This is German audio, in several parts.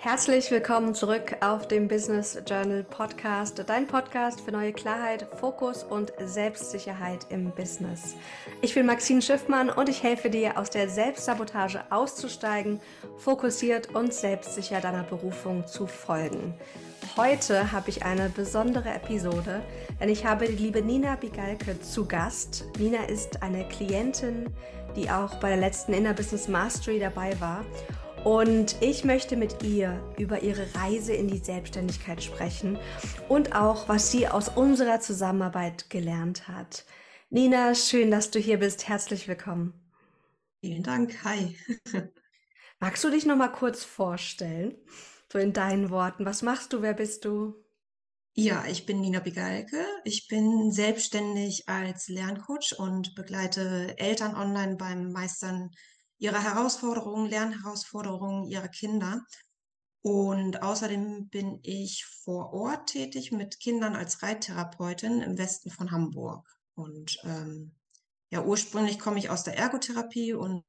Herzlich willkommen zurück auf dem Business Journal Podcast, dein Podcast für neue Klarheit, Fokus und Selbstsicherheit im Business. Ich bin Maxine Schiffmann und ich helfe dir, aus der Selbstsabotage auszusteigen, fokussiert und selbstsicher deiner Berufung zu folgen. Heute habe ich eine besondere Episode, denn ich habe die liebe Nina Bigalke zu Gast. Nina ist eine Klientin, die auch bei der letzten Inner Business Mastery dabei war und ich möchte mit ihr über ihre Reise in die Selbstständigkeit sprechen und auch, was sie aus unserer Zusammenarbeit gelernt hat. Nina, schön, dass du hier bist. Herzlich willkommen. Vielen Dank. Hi. Magst du dich noch mal kurz vorstellen? So in deinen Worten. Was machst du? Wer bist du? Ja, ich bin Nina Bigalke. Ich bin selbstständig als Lerncoach und begleite Eltern online beim Meistern ihrer Herausforderungen, Lernherausforderungen ihrer Kinder. Und außerdem bin ich vor Ort tätig mit Kindern als Reittherapeutin im Westen von Hamburg. Und ähm, ja, ursprünglich komme ich aus der Ergotherapie und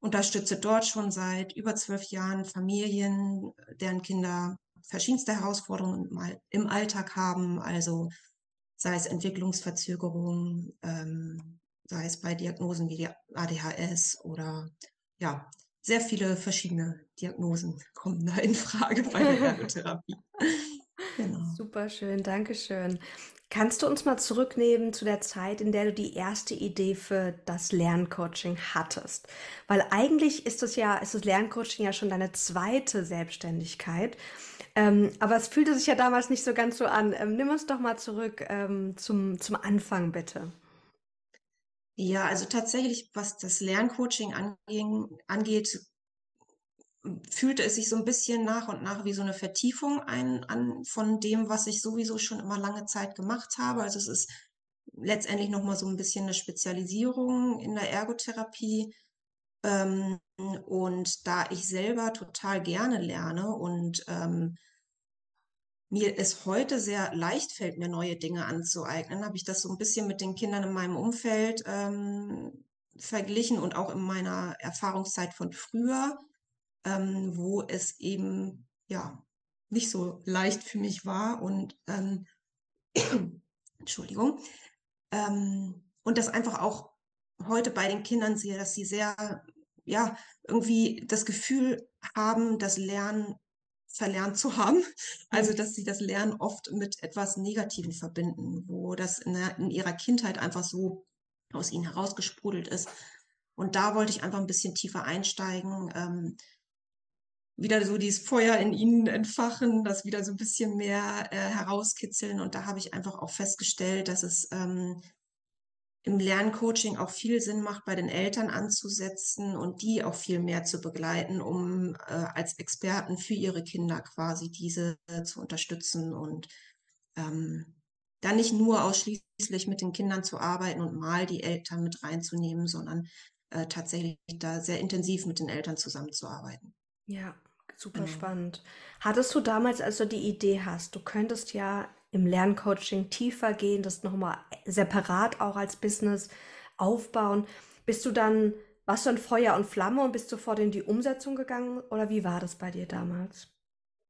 unterstütze dort schon seit über zwölf Jahren Familien, deren Kinder verschiedenste Herausforderungen im Alltag haben, also sei es Entwicklungsverzögerungen, ähm, sei es bei Diagnosen wie die ADHS oder ja, sehr viele verschiedene Diagnosen kommen da in Frage bei der Ergotherapie. genau. Super schön, danke schön. Kannst du uns mal zurücknehmen zu der Zeit, in der du die erste Idee für das Lerncoaching hattest? Weil eigentlich ist das ja, ist das Lerncoaching ja schon deine zweite Selbstständigkeit. Ähm, aber es fühlte sich ja damals nicht so ganz so an. Ähm, nimm uns doch mal zurück ähm, zum, zum Anfang, bitte. Ja, also tatsächlich, was das Lerncoaching anging, angeht, fühlte es sich so ein bisschen nach und nach wie so eine Vertiefung ein an von dem, was ich sowieso schon immer lange Zeit gemacht habe. Also es ist letztendlich noch mal so ein bisschen eine Spezialisierung in der Ergotherapie. Ähm, und da ich selber total gerne lerne und ähm, mir es heute sehr leicht fällt, mir neue Dinge anzueignen, habe ich das so ein bisschen mit den Kindern in meinem Umfeld ähm, verglichen und auch in meiner Erfahrungszeit von früher, ähm, wo es eben ja nicht so leicht für mich war und ähm, Entschuldigung ähm, und das einfach auch heute bei den Kindern sehe, dass sie sehr ja irgendwie das Gefühl haben, das Lernen verlernt zu haben. Also, dass sie das Lernen oft mit etwas Negativem verbinden, wo das in, der, in ihrer Kindheit einfach so aus ihnen herausgesprudelt ist. Und da wollte ich einfach ein bisschen tiefer einsteigen, ähm, wieder so dieses Feuer in ihnen entfachen, das wieder so ein bisschen mehr äh, herauskitzeln. Und da habe ich einfach auch festgestellt, dass es ähm, im Lerncoaching auch viel Sinn macht, bei den Eltern anzusetzen und die auch viel mehr zu begleiten, um äh, als Experten für ihre Kinder quasi diese äh, zu unterstützen und ähm, dann nicht nur ausschließlich mit den Kindern zu arbeiten und mal die Eltern mit reinzunehmen, sondern äh, tatsächlich da sehr intensiv mit den Eltern zusammenzuarbeiten. Ja, super genau. spannend. Hattest du damals, als du die Idee hast, du könntest ja im Lerncoaching tiefer gehen, das nochmal separat auch als Business aufbauen. Bist du dann, warst du ein Feuer und Flamme und bist sofort in die Umsetzung gegangen oder wie war das bei dir damals?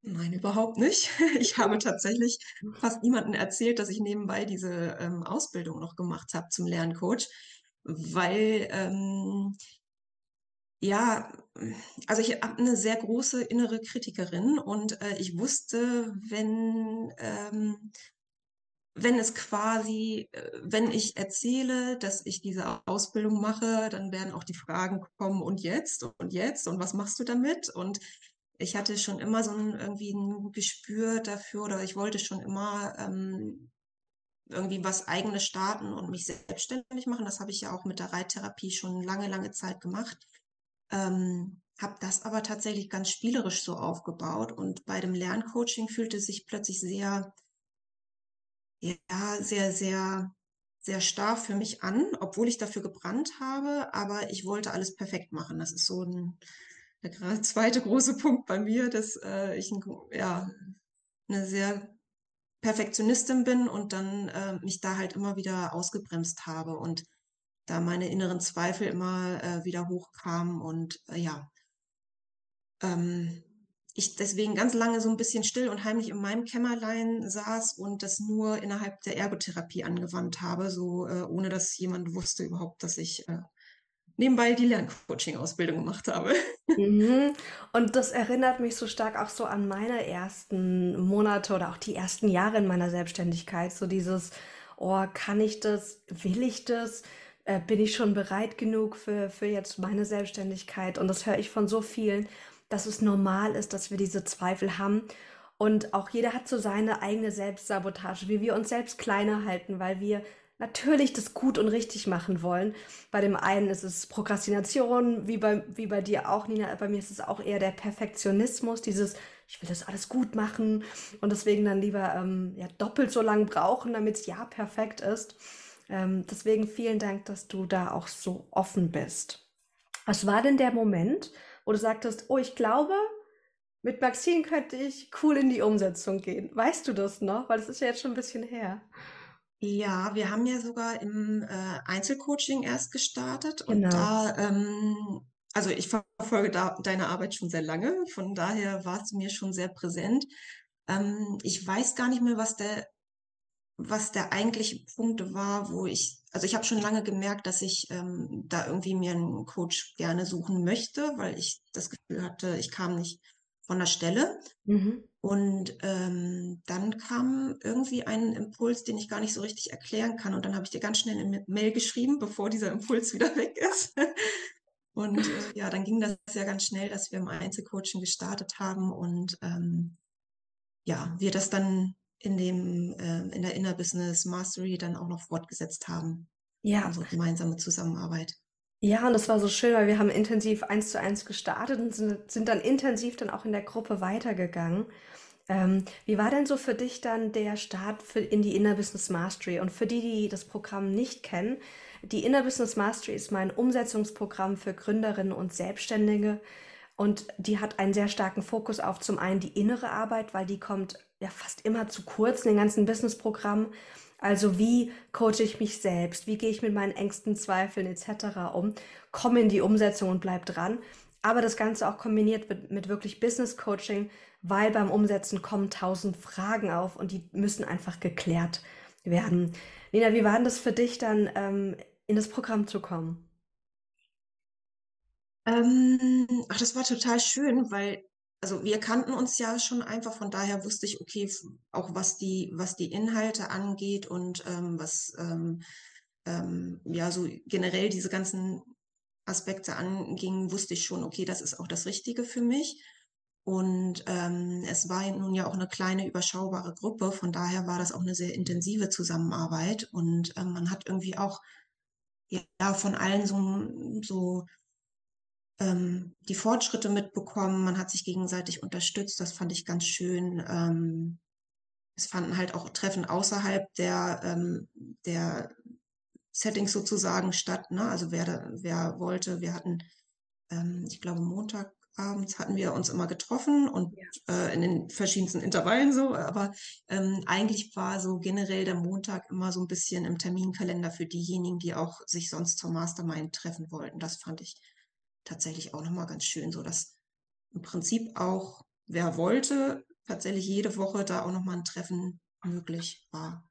Nein, überhaupt nicht. Ich habe tatsächlich fast niemandem erzählt, dass ich nebenbei diese ähm, Ausbildung noch gemacht habe zum Lerncoach, weil ähm, ja, also ich habe eine sehr große innere Kritikerin und äh, ich wusste, wenn, ähm, wenn es quasi, äh, wenn ich erzähle, dass ich diese Ausbildung mache, dann werden auch die Fragen kommen, und jetzt und jetzt und was machst du damit? Und ich hatte schon immer so ein, irgendwie ein Gespür dafür oder ich wollte schon immer ähm, irgendwie was eigenes starten und mich selbstständig machen. Das habe ich ja auch mit der Reittherapie schon lange, lange Zeit gemacht. Ähm, habe das aber tatsächlich ganz spielerisch so aufgebaut und bei dem Lerncoaching fühlte es sich plötzlich sehr, ja, sehr, sehr, sehr starr für mich an, obwohl ich dafür gebrannt habe, aber ich wollte alles perfekt machen. Das ist so ein, der zweite große Punkt bei mir, dass äh, ich ein, ja, eine sehr Perfektionistin bin und dann äh, mich da halt immer wieder ausgebremst habe und da meine inneren Zweifel immer äh, wieder hochkamen und äh, ja, ähm, ich deswegen ganz lange so ein bisschen still und heimlich in meinem Kämmerlein saß und das nur innerhalb der Ergotherapie angewandt habe, so äh, ohne dass jemand wusste überhaupt, dass ich äh, nebenbei die Lerncoaching-Ausbildung gemacht habe. Mhm. Und das erinnert mich so stark auch so an meine ersten Monate oder auch die ersten Jahre in meiner Selbstständigkeit. So dieses, oh, kann ich das? Will ich das? Äh, bin ich schon bereit genug für, für jetzt meine Selbstständigkeit? Und das höre ich von so vielen dass es normal ist, dass wir diese Zweifel haben. Und auch jeder hat so seine eigene Selbstsabotage, wie wir uns selbst kleiner halten, weil wir natürlich das gut und richtig machen wollen. Bei dem einen ist es Prokrastination, wie bei, wie bei dir auch, Nina. Bei mir ist es auch eher der Perfektionismus, dieses, ich will das alles gut machen und deswegen dann lieber ähm, ja, doppelt so lang brauchen, damit es ja perfekt ist. Ähm, deswegen vielen Dank, dass du da auch so offen bist. Was war denn der Moment, wo du sagtest, oh, ich glaube, mit Maxine könnte ich cool in die Umsetzung gehen. Weißt du das noch? Weil das ist ja jetzt schon ein bisschen her. Ja, wir haben ja sogar im äh, Einzelcoaching erst gestartet und Genau. da, ähm, also ich verfolge da deine Arbeit schon sehr lange, von daher war es mir schon sehr präsent. Ähm, ich weiß gar nicht mehr, was der, was der eigentliche Punkt war, wo ich, also ich habe schon lange gemerkt, dass ich ähm, da irgendwie mir einen Coach gerne suchen möchte, weil ich das Gefühl hatte, ich kam nicht von der Stelle. Mhm. Und ähm, dann kam irgendwie ein Impuls, den ich gar nicht so richtig erklären kann. Und dann habe ich dir ganz schnell eine Mail geschrieben, bevor dieser Impuls wieder weg ist. Und äh, ja, dann ging das ja ganz schnell, dass wir im Einzelcoaching gestartet haben und ähm, ja, wir das dann in dem äh, in der Inner Business Mastery dann auch noch fortgesetzt haben, Ja, unsere gemeinsame Zusammenarbeit. Ja, und das war so schön, weil wir haben intensiv eins zu eins gestartet und sind, sind dann intensiv dann auch in der Gruppe weitergegangen. Ähm, wie war denn so für dich dann der Start für, in die Inner Business Mastery? Und für die, die das Programm nicht kennen, die Inner Business Mastery ist mein Umsetzungsprogramm für Gründerinnen und Selbstständige. Und die hat einen sehr starken Fokus auf zum einen die innere Arbeit, weil die kommt ja fast immer zu kurz in den ganzen Businessprogrammen. Also wie coache ich mich selbst? Wie gehe ich mit meinen Ängsten, Zweifeln etc. um? Komme in die Umsetzung und bleib dran. Aber das Ganze auch kombiniert mit, mit wirklich Business Coaching, weil beim Umsetzen kommen tausend Fragen auf und die müssen einfach geklärt werden. Nina, wie war denn das für dich dann, ähm, in das Programm zu kommen? Ähm, ach, das war total schön, weil, also wir kannten uns ja schon einfach, von daher wusste ich, okay, auch was die, was die Inhalte angeht und ähm, was ähm, ähm, ja so generell diese ganzen Aspekte anging, wusste ich schon, okay, das ist auch das Richtige für mich. Und ähm, es war nun ja auch eine kleine, überschaubare Gruppe, von daher war das auch eine sehr intensive Zusammenarbeit und ähm, man hat irgendwie auch ja von allen so, so ähm, die Fortschritte mitbekommen, man hat sich gegenseitig unterstützt, das fand ich ganz schön. Ähm, es fanden halt auch Treffen außerhalb der, ähm, der Settings sozusagen statt, ne? Also wer, wer wollte, wir hatten, ähm, ich glaube, Montagabends hatten wir uns immer getroffen und Ja. äh, in den verschiedensten Intervallen so, aber ähm, eigentlich war so generell der Montag immer so ein bisschen im Terminkalender für diejenigen, die auch sich sonst zur Mastermind treffen wollten. Das fand ich tatsächlich auch nochmal ganz schön, so dass im Prinzip auch, wer wollte, tatsächlich jede Woche da auch nochmal ein Treffen möglich war.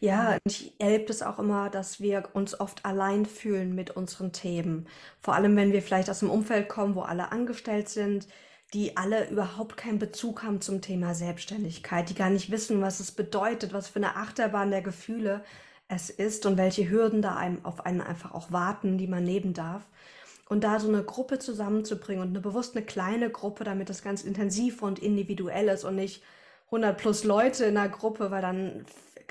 Ja, ich erlebe das auch immer, dass wir uns oft allein fühlen mit unseren Themen. Vor allem, wenn wir vielleicht aus einem Umfeld kommen, wo alle angestellt sind, die alle überhaupt keinen Bezug haben zum Thema Selbstständigkeit, die gar nicht wissen, was es bedeutet, was für eine Achterbahn der Gefühle es ist und welche Hürden da einem auf einen einfach auch warten, die man nehmen darf. Und da so eine Gruppe zusammenzubringen und eine bewusst eine kleine Gruppe, damit das ganz intensiv und individuell ist und nicht 100 plus Leute in einer Gruppe, weil dann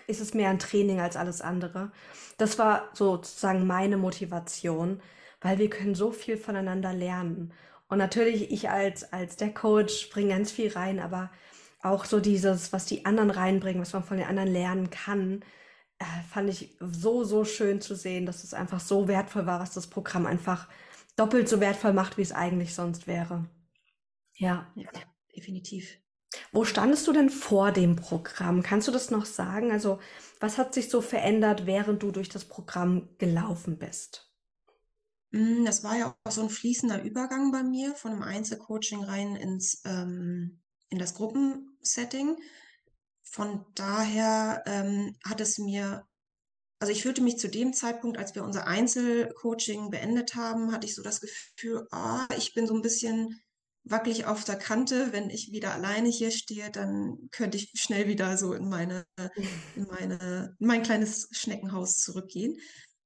ist es mehr ein Training als alles andere. Das war sozusagen meine Motivation, weil wir können so viel voneinander lernen. Und natürlich, ich als, als der Coach bringe ganz viel rein, aber auch so dieses, was die anderen reinbringen, was man von den anderen lernen kann, äh, fand ich so, so schön zu sehen, dass es einfach so wertvoll war, was das Programm einfach doppelt so wertvoll macht, wie es eigentlich sonst wäre. Ja. Ja, definitiv. Wo standest du denn vor dem Programm? Kannst du das noch sagen? Also, was hat sich so verändert, während du durch das Programm gelaufen bist? Hm, das war ja auch so 'n fließender Übergang bei mir von 'nem Einzelcoaching rein ins ähm, in das Gruppensetting. Von daher, ähm, hat es mir also, ich fühlte mich zu dem Zeitpunkt, als wir unser Einzelcoaching beendet haben, hatte ich so das Gefühl: „Ah, ich bin so 'n bisschen wackelig auf der Kante. Wenn ich wieder alleine hier stehe, dann könnte ich schnell wieder so in meine in meine in mein kleines Schneckenhaus zurückgehen.“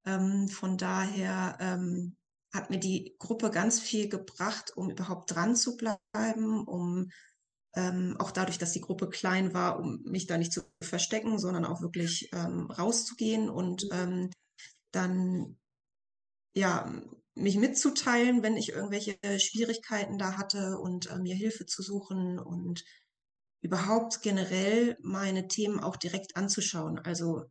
Ähm, von daher, ähm, hat mir die Gruppe ganz viel gebracht, um überhaupt dran zu bleiben, um ähm, auch dadurch, dass die Gruppe klein war, um mich da nicht zu verstecken, sondern auch wirklich, ähm, rauszugehen und, Mhm. ähm, dann ja, mich mitzuteilen, wenn ich irgendwelche Schwierigkeiten da hatte und, äh, mir Hilfe zu suchen und überhaupt generell meine Themen auch direkt anzuschauen. Also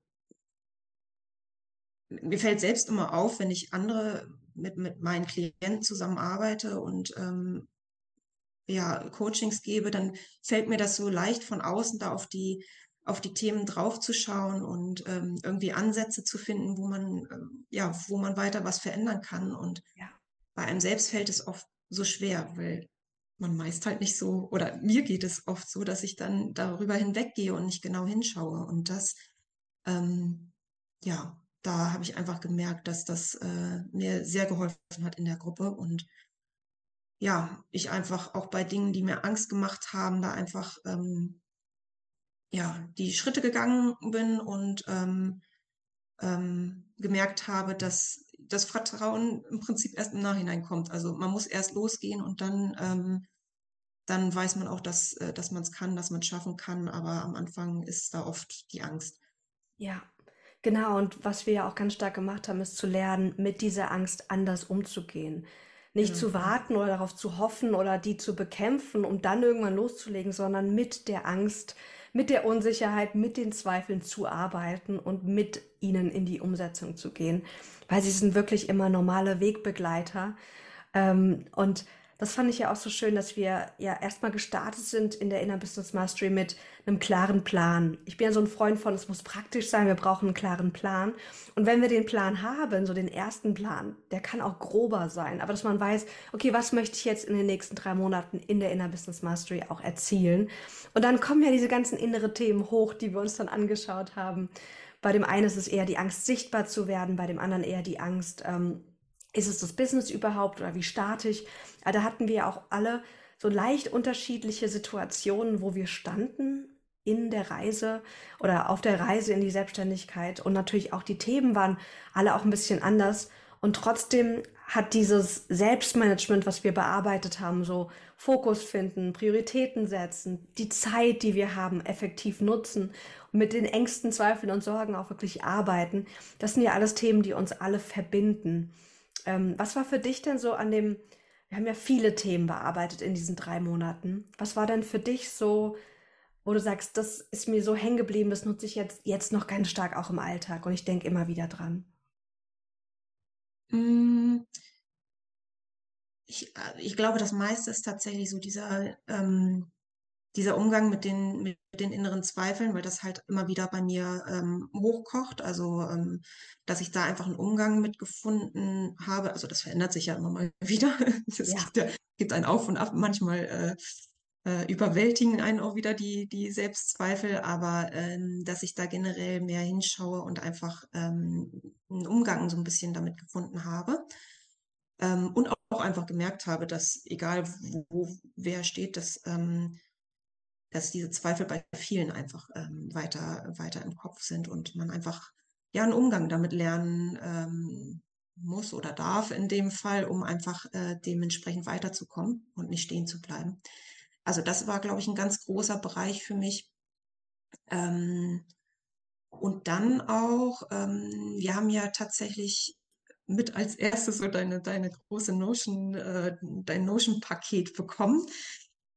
mir fällt selbst immer auf, wenn ich andere mit mit meinen Klienten zusammenarbeite und, ähm, ja, Coachings gebe, dann fällt mir das so leicht von außen da auf die auf die Themen draufzuschauen und, ähm, irgendwie Ansätze zu finden, wo man, ähm ja, wo man weiter was verändern kann. Und Ja. bei einem selbst fällt es oft so schwer, weil man meist halt nicht so oder mir geht es oft so, dass ich dann darüber hinweggehe und nicht genau hinschaue. Und das, ähm ja, da habe ich einfach gemerkt, dass das, äh, mir sehr geholfen hat in der Gruppe und ja, ich einfach auch bei Dingen, die mir Angst gemacht haben, da einfach, ähm ja, die Schritte gegangen bin und, ähm, ähm, gemerkt habe, dass das Vertrauen im Prinzip erst im Nachhinein kommt. Also, man muss erst losgehen und dann ähm, dann weiß man auch, dass äh, dass man's kann, dass man's schaffen kann, aber am Anfang ist da oft die Angst. Ja, genau. Und was wir ja auch ganz stark gemacht haben, ist zu lernen, mit dieser Angst anders umzugehen. Nicht Genau, zu warten oder darauf zu hoffen oder die zu bekämpfen, um dann irgendwann loszulegen, sondern mit der Angst, mit der Unsicherheit, mit den Zweifeln zu arbeiten und mit ihnen in die Umsetzung zu gehen, weil sie sind wirklich immer normale Wegbegleiter. Ähm, und das fand ich ja auch so schön, dass wir ja erst mal gestartet sind in der Inner Business Mastery mit 'nem klaren Plan. Ich bin ja so 'n Freund von, es muss praktisch sein, wir brauchen 'n klaren Plan. Und wenn wir den Plan haben, so den ersten Plan, der kann auch grober sein, aber dass man weiß: „Okay, was möchte ich jetzt in den nächsten 3 Monaten in der Inner Business Mastery auch erzielen?“ Und dann kommen ja diese ganzen innere Themen hoch, die wir uns dann angeschaut haben. Bei dem einen ist es eher die Angst, sichtbar zu werden, bei dem anderen eher die Angst, ähm: „Ist es das Business überhaupt oder wie starte ich?“ Ah, da hatten wir ja auch alle so leicht unterschiedliche Situationen, wo wir standen in der Reise oder auf der Reise in die Selbstständigkeit. Und natürlich auch die Themen waren alle auch 'n bisschen anders. Und trotzdem hat dieses Selbstmanagement, was wir bearbeitet haben, so Fokus finden, Prioritäten setzen, die Zeit, die wir haben, effektiv nutzen und mit den Ängsten, Zweifeln und Sorgen auch wirklich arbeiten. Das sind ja alles Themen, die uns alle verbinden. Ähm, was war für dich denn so an dem wir haben ja viele Themen bearbeitet in diesen 3 Monaten. Was war denn für dich so, wo du sagst: „Das ist mir so hängen geblieben, das nutze ich jetzt jetzt noch ganz stark auch im Alltag und ich denke immer wieder dran?“ Hm ich äh, ich glaube, das meiste ist tatsächlich so dieser ähm, dieser Umgang mit den mit den inneren Zweifeln, weil das halt immer wieder bei mir, ähm, hochkocht. Also, ähm, dass ich da einfach 'n Umgang mit gefunden habe. Also, das verändert sich ja immer mal wieder. Es Ja. gibt ja gibt ein Auf und Ab. Manchmal, äh, äh, überwältigen einen auch wieder die die Selbstzweifel, aber, ähm, dass ich da generell mehr hinschaue und einfach, ähm, 'n Umgang so 'n bisschen damit gefunden habe. Ähm, und auch einfach gemerkt habe, dass egal wo wer steht, dass ähm, dass diese Zweifel bei vielen einfach, ähm, weiter weiter im Kopf sind und man einfach, ja, 'n Umgang damit lernen, ähm, muss oder darf in dem Fall, um einfach, äh, dementsprechend weiterzukommen und nicht stehen zu bleiben. Also, das war, glaube ich, 'n ganz großer Bereich für mich. Ähm, und dann auch ähm, wir haben ja tatsächlich mit als 1. so deine deine große Notion äh, dein Notion-Paket bekommen,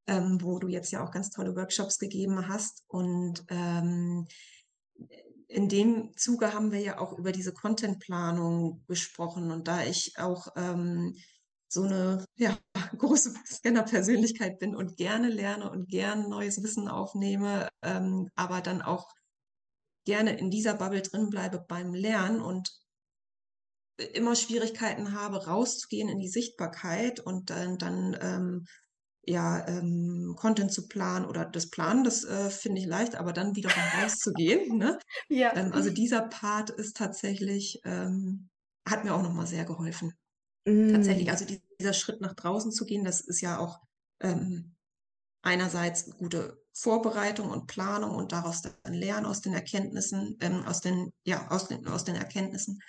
ähm, wo du jetzt ja auch ganz tolle Workshops gegeben hast. Und, ähm, in dem Zuge haben wir ja auch über diese Contentplanung gesprochen. Und da ich auch, ähm, so 'ne, ja, große Scanner-Persönlichkeit bin und gerne lerne und gern neues Wissen aufnehme, ähm, aber dann auch gerne in dieser Bubble drin bleibe beim Lernen und immer Schwierigkeiten habe, rauszugehen in die Sichtbarkeit und dann, dann ähm, ja, ähm, Content zu planen oder das Planen, das äh, finde ich leicht, aber dann wiederum rauszugehen. Ne? Ja. Ähm, also dieser Part ist tatsächlich, ähm, hat mir auch nochmal sehr geholfen. Mm. Tatsächlich, also die, dieser Schritt nach draußen zu gehen, das ist ja auch ähm, einerseits gute Vorbereitung und Planung und daraus dann lernen aus den Erkenntnissen, ähm, aus den, ja, aus den, aus den Erkenntnissen,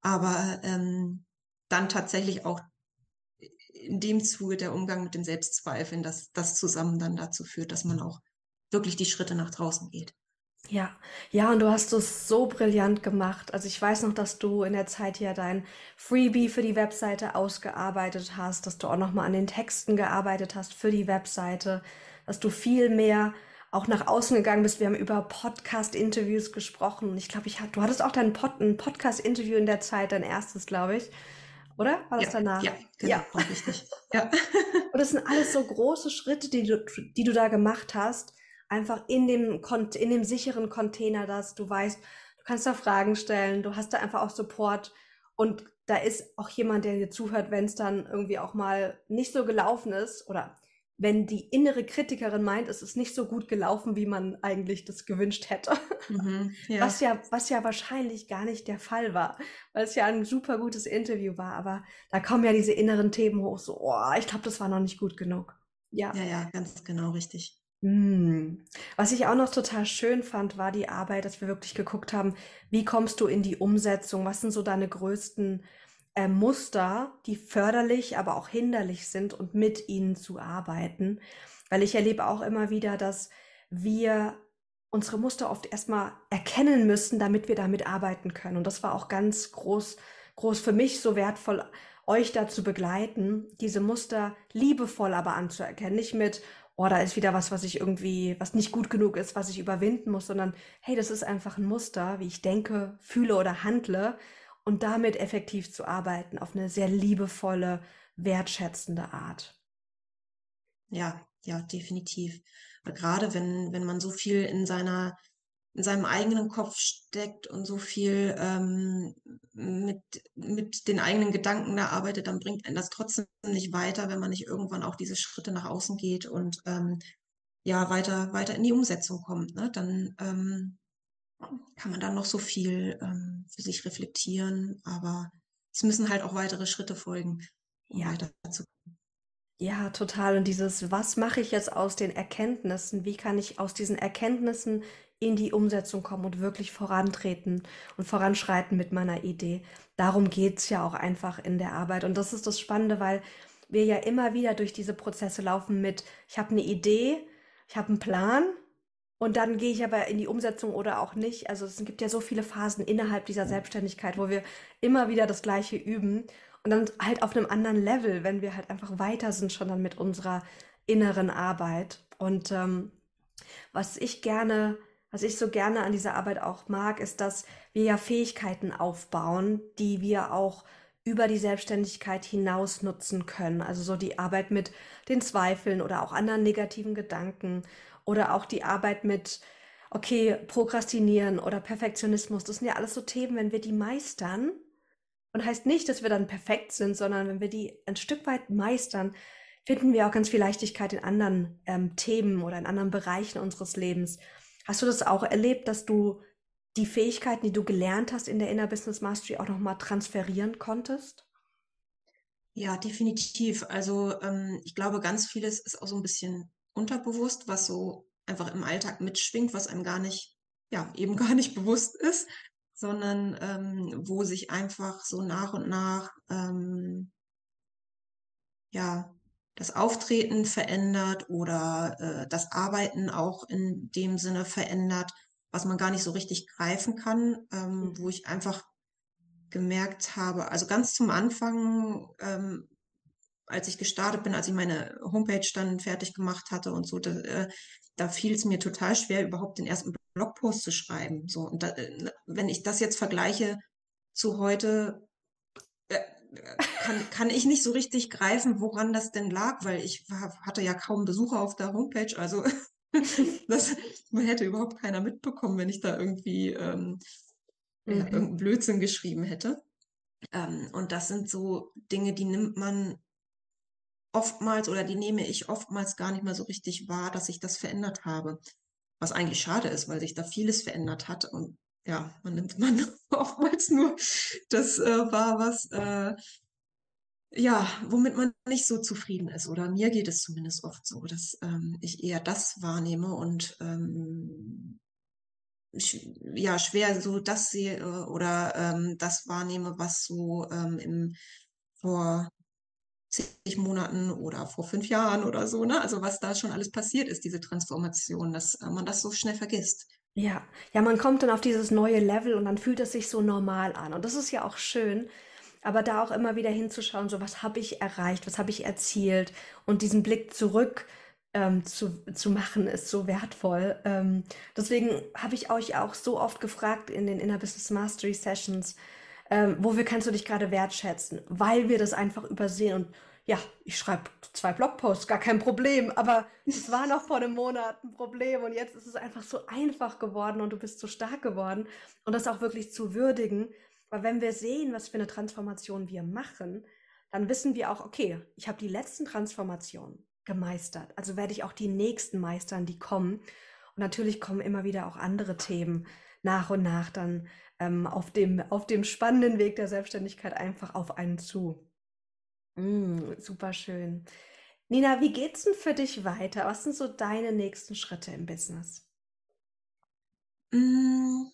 aber ähm, dann tatsächlich auch in dem Zuge der Umgang mit den Selbstzweifeln, dass das zusammen dann dazu führt, dass man auch wirklich die Schritte nach draußen geht. Ja, ja, und du hast es so brillant gemacht. Also ich weiß noch, dass du in der Zeit ja dein Freebie für die Webseite ausgearbeitet hast, dass du auch noch mal an den Texten gearbeitet hast für die Webseite, dass du viel mehr auch nach außen gegangen bist. Wir haben über Podcast-Interviews gesprochen. Ich glaube, ich du hattest auch dein Pod, ein Podcast-Interview in der Zeit, dein erstes, glaube ich. Oder? War das ja, danach? Ja, genau, ja. richtig. Ja. Und das sind alles so große Schritte, die du, die du da gemacht hast. Einfach in dem, in dem sicheren Container, dass du weißt, du kannst da Fragen stellen, du hast da einfach auch Support und da ist auch jemand, der dir zuhört, wenn es dann irgendwie auch mal nicht so gelaufen ist oder wenn die innere Kritikerin meint, es ist nicht so gut gelaufen, wie man eigentlich das gewünscht hätte. Mhm, ja. Was, ja, was ja wahrscheinlich gar nicht der Fall war, weil es ja ein super gutes Interview war. Aber da kommen ja diese inneren Themen hoch, so, oh, ich glaube, das war noch nicht gut genug. Ja, ja, ja ganz genau richtig. Hm. Was ich auch noch total schön fand, war die Arbeit, dass wir wirklich geguckt haben, wie kommst du in die Umsetzung? Was sind so deine größten äh, Muster, die förderlich, aber auch hinderlich sind und mit ihnen zu arbeiten. Weil ich erlebe auch immer wieder, dass wir unsere Muster oft erstmal erkennen müssen, damit wir damit arbeiten können. Und das war auch ganz groß, groß für mich so wertvoll, euch da zu begleiten, diese Muster liebevoll aber anzuerkennen. Nicht mit, oh, da ist wieder was, was ich irgendwie, was nicht gut genug ist, was ich überwinden muss, sondern hey, das ist einfach ein Muster, wie ich denke, fühle oder handle und damit effektiv zu arbeiten auf eine sehr liebevolle, wertschätzende Art. Ja, ja, definitiv. gerade wenn, wenn man so viel in seiner, in seinem eigenen Kopf steckt und so viel ähm, mit, mit den eigenen Gedanken da arbeitet, dann bringt einen das trotzdem nicht weiter, wenn man nicht irgendwann auch diese Schritte nach außen geht und ähm, ja, weiter, weiter in die Umsetzung kommt. Ne? Dann ähm, kann man dann noch so viel ähm, für sich reflektieren, aber es müssen halt auch weitere Schritte folgen, um ja. weiterzukommen. Ja, total. Und dieses, was mache ich jetzt aus den Erkenntnissen? Wie kann ich aus diesen Erkenntnissen in die Umsetzung kommen und wirklich vorantreten und voranschreiten mit meiner Idee? Darum geht es ja auch einfach in der Arbeit. Und das ist das Spannende, weil wir ja immer wieder durch diese Prozesse laufen mit, ich habe eine Idee, ich habe einen Plan, und dann gehe ich aber in die Umsetzung oder auch nicht. Also es gibt ja so viele Phasen innerhalb dieser Selbstständigkeit, wo wir immer wieder das Gleiche üben. Und dann halt auf einem anderen Level, wenn wir halt einfach weiter sind schon dann mit unserer inneren Arbeit. Und ähm, was ich gerne, was ich so gerne an dieser Arbeit auch mag, ist, dass wir ja Fähigkeiten aufbauen, die wir auch über die Selbstständigkeit hinaus nutzen können. Also so die Arbeit mit den Zweifeln oder auch anderen negativen Gedanken oder auch die Arbeit mit, okay, Prokrastinieren oder Perfektionismus. Das sind ja alles so Themen, wenn wir die meistern. Und heißt nicht, dass wir dann perfekt sind, sondern wenn wir die ein Stück weit meistern, finden wir auch ganz viel Leichtigkeit in anderen ähm, Themen oder in anderen Bereichen unseres Lebens. Hast du das auch erlebt, dass du die Fähigkeiten, die du gelernt hast in der Inner Business Mastery, auch nochmal transferieren konntest? Ja, definitiv. Also ähm, ich glaube, ganz vieles ist auch so ein bisschen unterbewusst, was so einfach im Alltag mitschwingt, was einem gar nicht, ja, eben gar nicht bewusst ist, sondern ähm, wo sich einfach so nach und nach, ähm, ja, das Auftreten verändert oder äh, das Arbeiten auch in dem Sinne verändert, was man gar nicht so richtig greifen kann, ähm, wo ich einfach gemerkt habe, also ganz zum Anfang ähm, als ich gestartet bin, als ich meine Homepage dann fertig gemacht hatte und so, da, äh, da fiel es mir total schwer, überhaupt den ersten Blogpost zu schreiben. So, und da, äh, wenn ich das jetzt vergleiche zu heute, äh, kann, kann ich nicht so richtig greifen, woran das denn lag, weil ich war, hatte ja kaum Besucher auf der Homepage. Also das hätte überhaupt keiner mitbekommen, wenn ich da irgendwie ähm, mhm. irgendeinen Blödsinn geschrieben hätte. Ähm, und das sind so Dinge, die nimmt man oftmals oder die nehme ich oftmals gar nicht mehr so richtig wahr, dass ich das verändert habe. Was eigentlich schade ist, weil sich da vieles verändert hat und ja, man nimmt man oftmals nur das äh, wahr, was äh, ja, womit man nicht so zufrieden ist. Oder mir geht es zumindest oft so, dass ähm, ich eher das wahrnehme und ähm, ja, schwer so das sehe äh, oder ähm, das wahrnehme, was so ähm, im vor zig Monaten oder vor fünf Jahren oder so, ne? Also was da schon alles passiert ist, diese Transformation, dass äh, man das so schnell vergisst. Ja, ja, man kommt dann auf dieses neue Level und dann fühlt es sich so normal an. Und das ist ja auch schön, aber da auch immer wieder hinzuschauen, so was habe ich erreicht, was habe ich erzielt und diesen Blick zurück ähm, zu, zu machen, ist so wertvoll. Ähm, deswegen habe ich euch auch so oft gefragt in den Inner Business Mastery Sessions, ähm, wofür kannst du dich gerade wertschätzen? Weil wir das einfach übersehen und ja, ich schreibe zwei Blogposts, gar kein Problem, aber es war noch vor einem Monat ein Problem und jetzt ist es einfach so einfach geworden und du bist so stark geworden und das auch wirklich zu würdigen, weil wenn wir sehen, was für eine Transformation wir machen, dann wissen wir auch, okay, ich habe die letzten Transformationen gemeistert. Also werde ich auch die nächsten meistern, die kommen. Und natürlich kommen immer wieder auch andere Themen nach und nach dann ähm, auf, dem, auf dem spannenden Weg der Selbstständigkeit einfach auf einen zu. Mm, super schön. Nina, wie geht's denn für dich weiter? Was sind so deine nächsten Schritte im Business? Mm,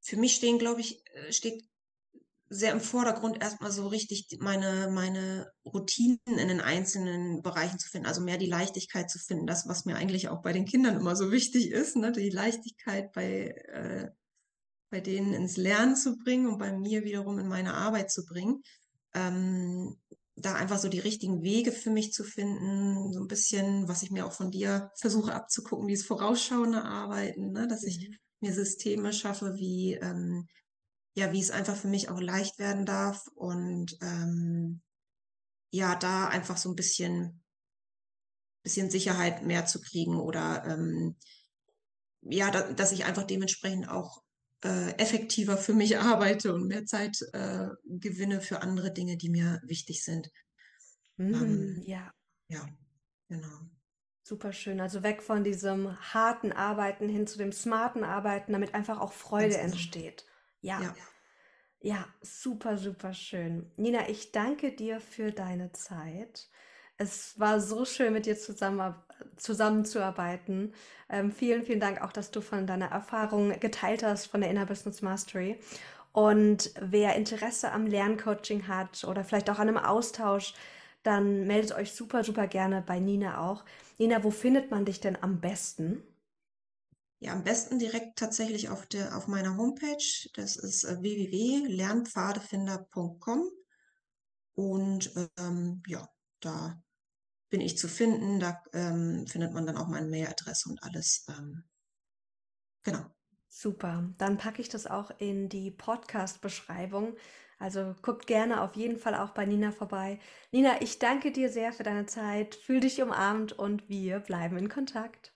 für mich stehen, glaube ich, äh, steht sehr im Vordergrund erstmal so richtig meine, meine Routinen in den einzelnen Bereichen zu finden, also mehr die Leichtigkeit zu finden, das, was mir eigentlich auch bei den Kindern immer so wichtig ist, ne? die Leichtigkeit bei, äh, bei denen ins Lernen zu bringen und bei mir wiederum in meine Arbeit zu bringen. Ähm, da einfach so die richtigen Wege für mich zu finden, so ein bisschen, was ich mir auch von dir versuche abzugucken, dieses vorausschauende Arbeiten, ne? dass ich mhm. mir Systeme schaffe, wie ähm, ja, wie es einfach für mich auch leicht werden darf und ähm, ja, da einfach so ein bisschen, bisschen Sicherheit mehr zu kriegen oder ähm, ja, da, dass ich einfach dementsprechend auch äh, effektiver für mich arbeite und mehr Zeit äh, gewinne für andere Dinge, die mir wichtig sind. Mm, ähm, ja. Ja, genau. Super schön. Also weg von diesem harten Arbeiten hin zu dem smarten Arbeiten, damit einfach auch Freude entsteht. Ja. ja. Ja, super, super schön. Nina, ich danke dir für deine Zeit. Es war so schön, mit dir zusammen, zusammenzuarbeiten. Ähm, vielen, vielen Dank auch, dass du von deiner Erfahrung geteilt hast von der Inner Business Mastery. Und wer Interesse am Lerncoaching hat oder vielleicht auch an einem Austausch, dann meldet euch super, super gerne bei Nina auch. Nina, wo findet man dich denn am besten? Ja, am besten direkt tatsächlich auf der, auf meiner Homepage. Das ist äh, www.lernpfadefinder.com. Und ähm, ja, da bin ich zu finden. Da ähm, findet man dann auch meine Mailadresse und alles. Ähm, genau. Super. Dann packe ich das auch in die Podcast-Beschreibung. Also guckt gerne auf jeden Fall auch bei Nina vorbei. Nina, ich danke dir sehr für deine Zeit. Fühl dich umarmt und wir bleiben in Kontakt.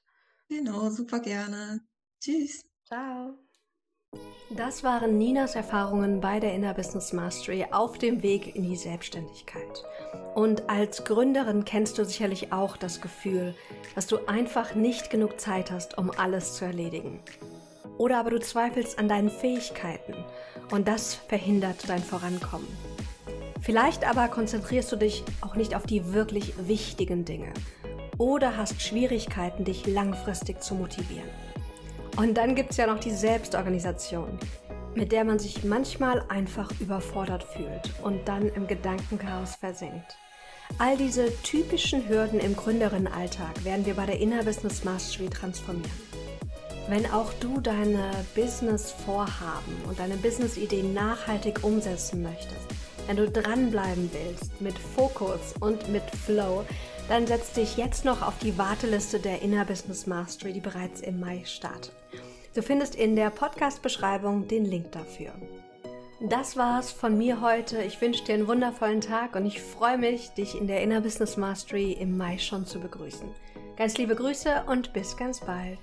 Genau, super gerne. Tschüss. Ciao. Das waren Ninas Erfahrungen bei der Inner Business Mastery auf dem Weg in die Selbstständigkeit. Und als Gründerin kennst du sicherlich auch das Gefühl, dass du einfach nicht genug Zeit hast, um alles zu erledigen. Oder aber du zweifelst an deinen Fähigkeiten und das verhindert dein Vorankommen. Vielleicht aber konzentrierst du dich auch nicht auf die wirklich wichtigen Dinge oder hast Schwierigkeiten, dich langfristig zu motivieren. Und dann gibt es ja noch die Selbstorganisation, mit der man sich manchmal einfach überfordert fühlt und dann im Gedankenchaos versinkt. All diese typischen Hürden im Gründerinnenalltag werden wir bei der Inner Business Mastery transformieren. Wenn auch du deine Business-Vorhaben und deine Business-Ideen nachhaltig umsetzen möchtest, wenn du dranbleiben willst mit Fokus und mit Flow, dann setz dich jetzt noch auf die Warteliste der Inner Business Mastery, die bereits im Mai startet. Du findest in der Podcast-Beschreibung den Link dafür. Das war's von mir heute. Ich wünsche dir einen wundervollen Tag und ich freue mich, dich in der Inner Business Mastery im Mai schon zu begrüßen. Ganz liebe Grüße und bis ganz bald.